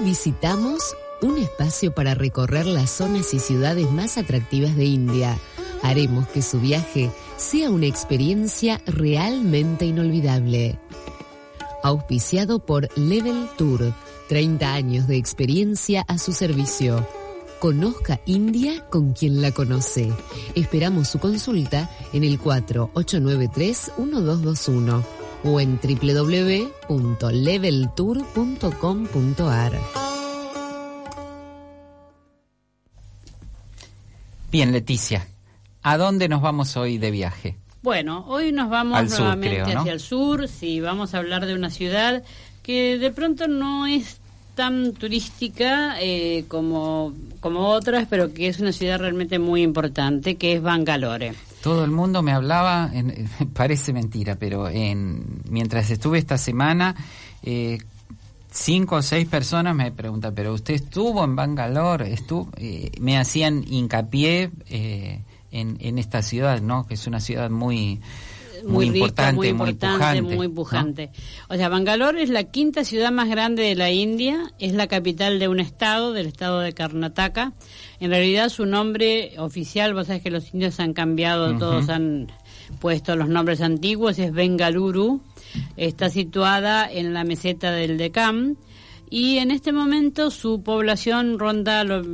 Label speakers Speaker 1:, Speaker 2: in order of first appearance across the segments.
Speaker 1: Visitamos un espacio para recorrer las zonas y ciudades más atractivas de India. Haremos que su viaje sea una experiencia realmente inolvidable. Auspiciado por Level Tour, 30 años de experiencia a su servicio. Conozca India con quien la conoce. Esperamos su consulta en el 4893-1221 o en www.leveltour.com.ar.
Speaker 2: Bien, Leticia, ¿a dónde nos vamos hoy de viaje?
Speaker 3: Bueno, hoy nos vamos nuevamente hacia el sur, sí, vamos a hablar de una ciudad que de pronto no es tan turística eh, como, como otras, pero que es una ciudad realmente muy importante, que es Bangalore.
Speaker 2: Todo el mundo me hablaba, en, parece mentira, pero en, mientras estuve esta semana, eh, cinco o seis personas me preguntan, pero usted estuvo en Bangalore, estuvo, eh, me hacían hincapié en, en esta ciudad, ¿no? Que es una ciudad muy muy, importante, muy importante,
Speaker 3: muy pujante. O sea, Bangalore es la quinta ciudad más grande de la India, es la capital de un estado, del estado de Karnataka. En realidad su nombre oficial, vos sabés que los indios han cambiado, todos han puesto los nombres antiguos, es Bengaluru. Está situada en la meseta del Deccan y en este momento su población ronda los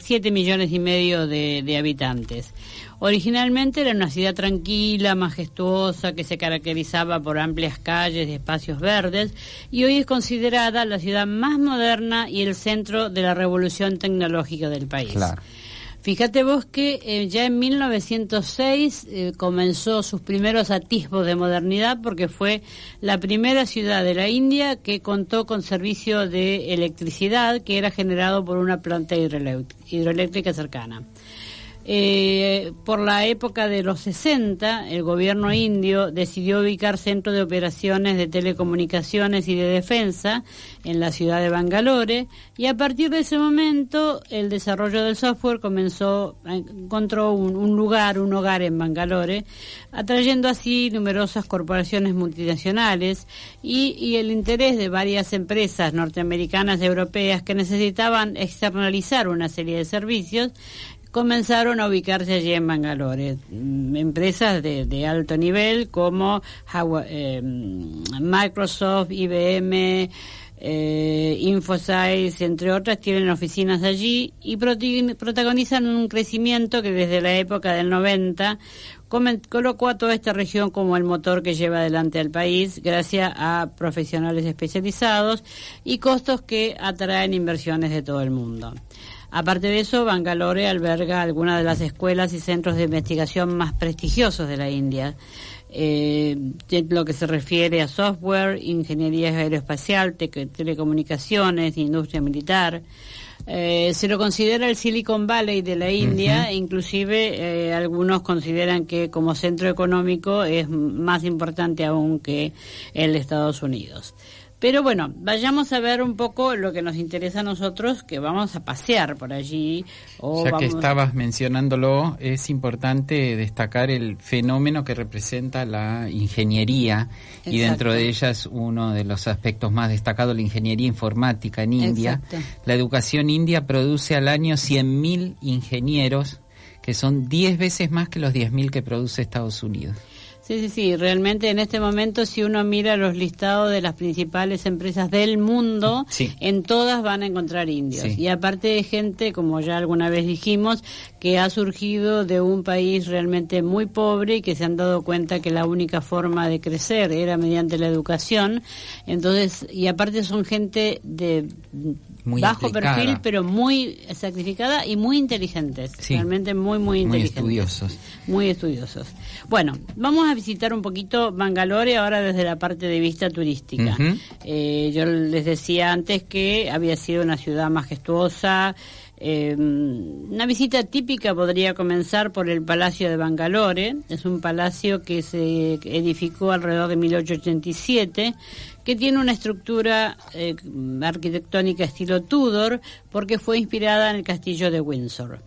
Speaker 3: 7 millones y medio de, habitantes. Originalmente era una ciudad tranquila, majestuosa, que se caracterizaba por amplias calles y espacios verdes, y hoy es considerada la ciudad más moderna y el centro de la revolución tecnológica del país. Fíjate vos que eh, ya en 1906 eh, comenzó sus primeros atisbos de modernidad porque fue la primera ciudad de la India que contó con servicio de electricidad que era generado por una planta hidroeléctrica cercana. Eh, por la época de los 60, el gobierno indio decidió ubicar centros de operaciones de telecomunicaciones y de defensa en la ciudad de Bangalore y a partir de ese momento el desarrollo del software comenzó, encontró un, lugar, un hogar en Bangalore, atrayendo así numerosas corporaciones multinacionales y el interés de varias empresas norteamericanas y europeas que necesitaban externalizar una serie de servicios comenzaron a ubicarse allí en Bangalore. Mm, empresas de, alto nivel como eh, Microsoft, IBM, eh, Infosys, entre otras, tienen oficinas allí y protagonizan un crecimiento que desde la época del 90 colocó a toda esta región como el motor que lleva adelante al país gracias a profesionales especializados y costos que atraen inversiones de todo el mundo. Aparte de eso, Bangalore alberga algunas de las escuelas y centros de investigación más prestigiosos de la India. Eh, lo que se refiere a software, ingeniería aeroespacial, telecomunicaciones, industria militar. Eh, se lo considera el Silicon Valley de la India, inclusive eh, algunos consideran que como centro económico es más importante aún que el de Estados Unidos. Pero bueno, vayamos a ver un poco lo que nos interesa a nosotros, que vamos a pasear por allí.
Speaker 2: O ya que estabas mencionándolo, es importante destacar el fenómeno que representa la ingeniería y dentro de ellas uno de los aspectos más destacados, la ingeniería informática en India. La educación india produce al año 100.000 ingenieros, que son 10 veces más que los 10.000 que produce Estados Unidos.
Speaker 3: Sí, sí, sí. Realmente en este momento, si uno mira los listados de las principales empresas del mundo, en todas van a encontrar indios. Y aparte de gente, como ya alguna vez dijimos, que ha surgido de un país realmente muy pobre y que se han dado cuenta que la única forma de crecer era mediante la educación. Entonces, y aparte son gente de bajo perfil, pero muy sacrificada y muy inteligentes. Realmente muy, muy inteligentes. Muy estudiosos. Muy estudiosos. Bueno, vamos a visitar un poquito Bangalore ahora desde la parte de vista turística. Eh, yo les decía antes que había sido una ciudad majestuosa. Eh, una visita típica podría comenzar por el Palacio de Bangalore. Es un palacio que se edificó alrededor de 1887 que tiene una estructura eh, arquitectónica estilo Tudor porque fue inspirada en el castillo de Windsor.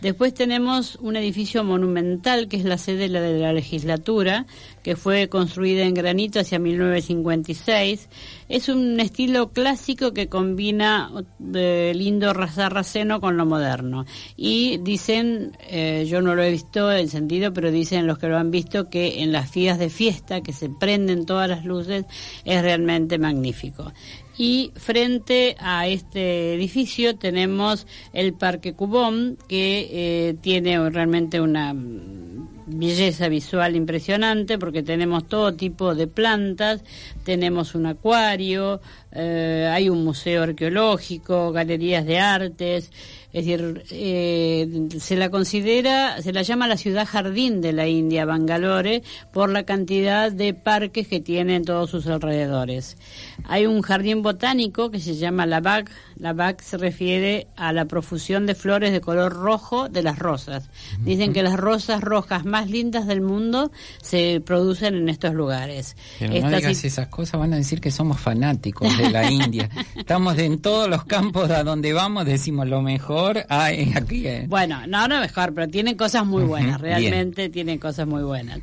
Speaker 3: Después tenemos un edificio monumental que es la sede de la legislatura, que fue construida en granito hacia 1956 Es un estilo clásico que combina eh, lindo sarraceno con lo moderno. Y dicen, eh, yo no lo he visto encendido, pero dicen los que lo han visto que en las fías de fiesta, que se prenden todas las luces, es realmente magnífico y frente a este edificio tenemos el Parque Cubón que eh, tiene realmente una belleza visual impresionante porque tenemos todo tipo de plantas, tenemos un acuario, eh, hay un museo arqueológico, galerías de artes, es decir, eh, se la considera, se la llama la ciudad jardín de la India, Bangalore, por la cantidad de parques que tiene en todos sus alrededores. Hay un jardín botánico que se llama la Bag. La Bag se refiere a la profusión de flores de color rojo de las rosas. Dicen que las rosas rojas más lindas del mundo se producen en estos lugares.
Speaker 2: Pero no digas esas cosas, van a decir que somos fanáticos de la India. Estamos en todos los campos a donde vamos, decimos lo mejor aquí.
Speaker 3: Bueno, no, no mejor, pero tienen cosas muy buenas, realmente tienen cosas muy buenas.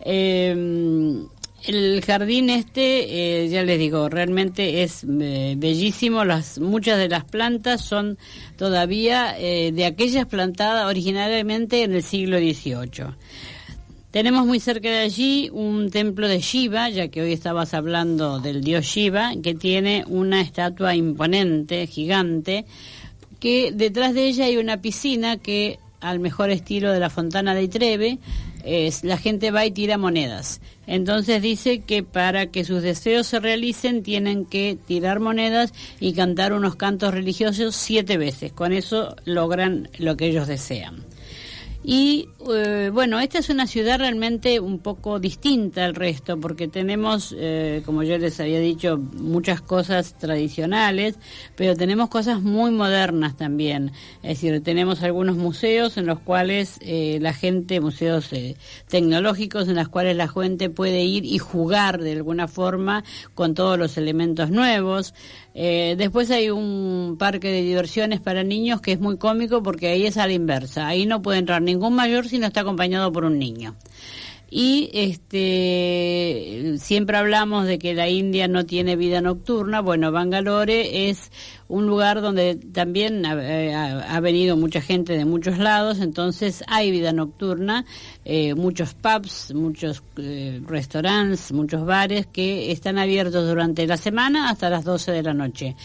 Speaker 3: Em, el jardín este, eh, ya les digo, realmente es eh, bellísimo. Las, muchas de las plantas son todavía eh, de aquellas plantadas originariamente en el siglo XVIII. Tenemos muy cerca de allí un templo de Shiva, ya que hoy estabas hablando del dios Shiva, que tiene una estatua imponente, gigante, que detrás de ella hay una piscina que al mejor estilo de la Fontana de Treve, es, la gente va y tira monedas. Entonces dice que para que sus deseos se realicen tienen que tirar monedas y cantar unos cantos religiosos siete veces. Con eso logran lo que ellos desean. Y eh, bueno, esta es una ciudad realmente un poco distinta al resto, porque tenemos, eh, como yo les había dicho, muchas cosas tradicionales, pero tenemos cosas muy modernas también. Es decir, tenemos algunos museos en los cuales eh, la gente, museos tecnológicos, en los cuales la gente puede ir y jugar de alguna forma con todos los elementos nuevos. Después hay un parque de diversiones para niños que es muy cómico porque ahí es a la inversa. Ahí no puede entrar ni ningún mayor si no está acompañado por un niño. Y este siempre hablamos de que la India no tiene vida nocturna. Bueno, Bangalore es un lugar donde también eh, ha, venido mucha gente de muchos lados, entonces hay vida nocturna, eh, muchos pubs, muchos eh, restaurantes, muchos bares que están abiertos durante la semana hasta las 12 de la noche,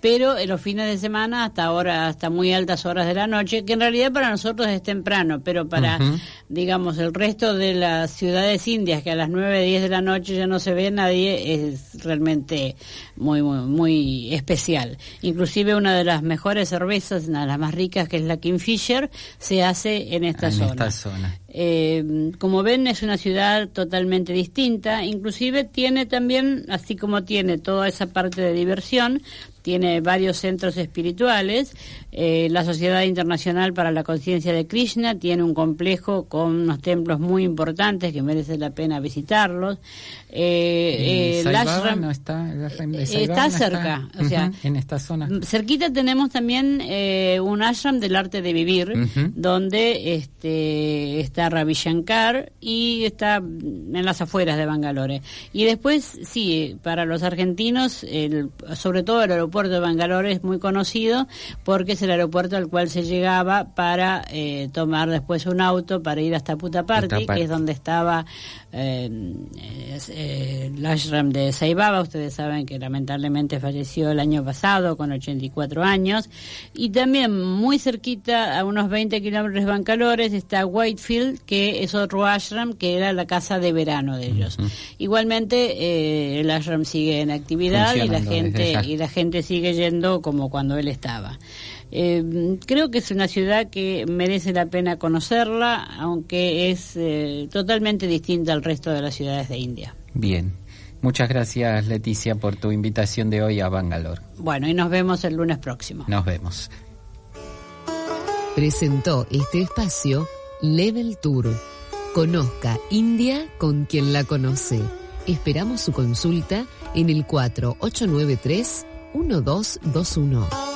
Speaker 3: pero en los fines de semana hasta ahora, hasta muy altas horas de la noche, que en realidad para nosotros es temprano, pero para, digamos, el resto de las ciudades indias que a las 9, 10 de la noche ya no se ve nadie, es realmente muy, muy, muy especial. Inclusive una de las mejores cervezas, una de las más ricas, que es la Kingfisher, se hace en esta zona. Eh, como ven, es una ciudad totalmente distinta. Inclusive tiene también, así como tiene toda esa parte de diversión, tiene varios centros espirituales. Eh, la Sociedad Internacional para la Conciencia de Krishna tiene un complejo con unos templos muy importantes que merece la pena visitarlos.
Speaker 2: Eh, eh no está,
Speaker 3: está cerca, o sea,
Speaker 2: en esta zona.
Speaker 3: Cerquita tenemos también eh, un ashram del arte de vivir, donde este, está Ravi Shankar y está en las afueras de Bangalore. Y después, sí, para los argentinos, el, sobre todo el aeropuerto de Bangalore es muy conocido porque es el aeropuerto al cual se llegaba para eh, tomar después un auto para ir hasta Putaparti, que es donde estaba eh, eh, el ashram de Saibaba. Ustedes saben que lamentablemente falleció el año pasado con 84 años. Y también muy cerquita, a unos 20 kilómetros de Bangalore, está Whitefield, que es otro ashram que era la casa de verano de ellos. Igualmente, el ashram sigue en actividad y la gente y la gente sigue yendo como cuando él estaba. Eh, creo que es una ciudad que merece la pena conocerla, aunque es eh, totalmente distinta al resto de las ciudades de India.
Speaker 2: Bien. Muchas gracias, Leticia, por tu invitación de hoy a Bangalore.
Speaker 3: Bueno, y nos vemos el lunes próximo.
Speaker 2: Nos vemos.
Speaker 1: Presentó este espacio Level Tour. Conozca India con quien la conoce. Esperamos su consulta en el 4893 1221.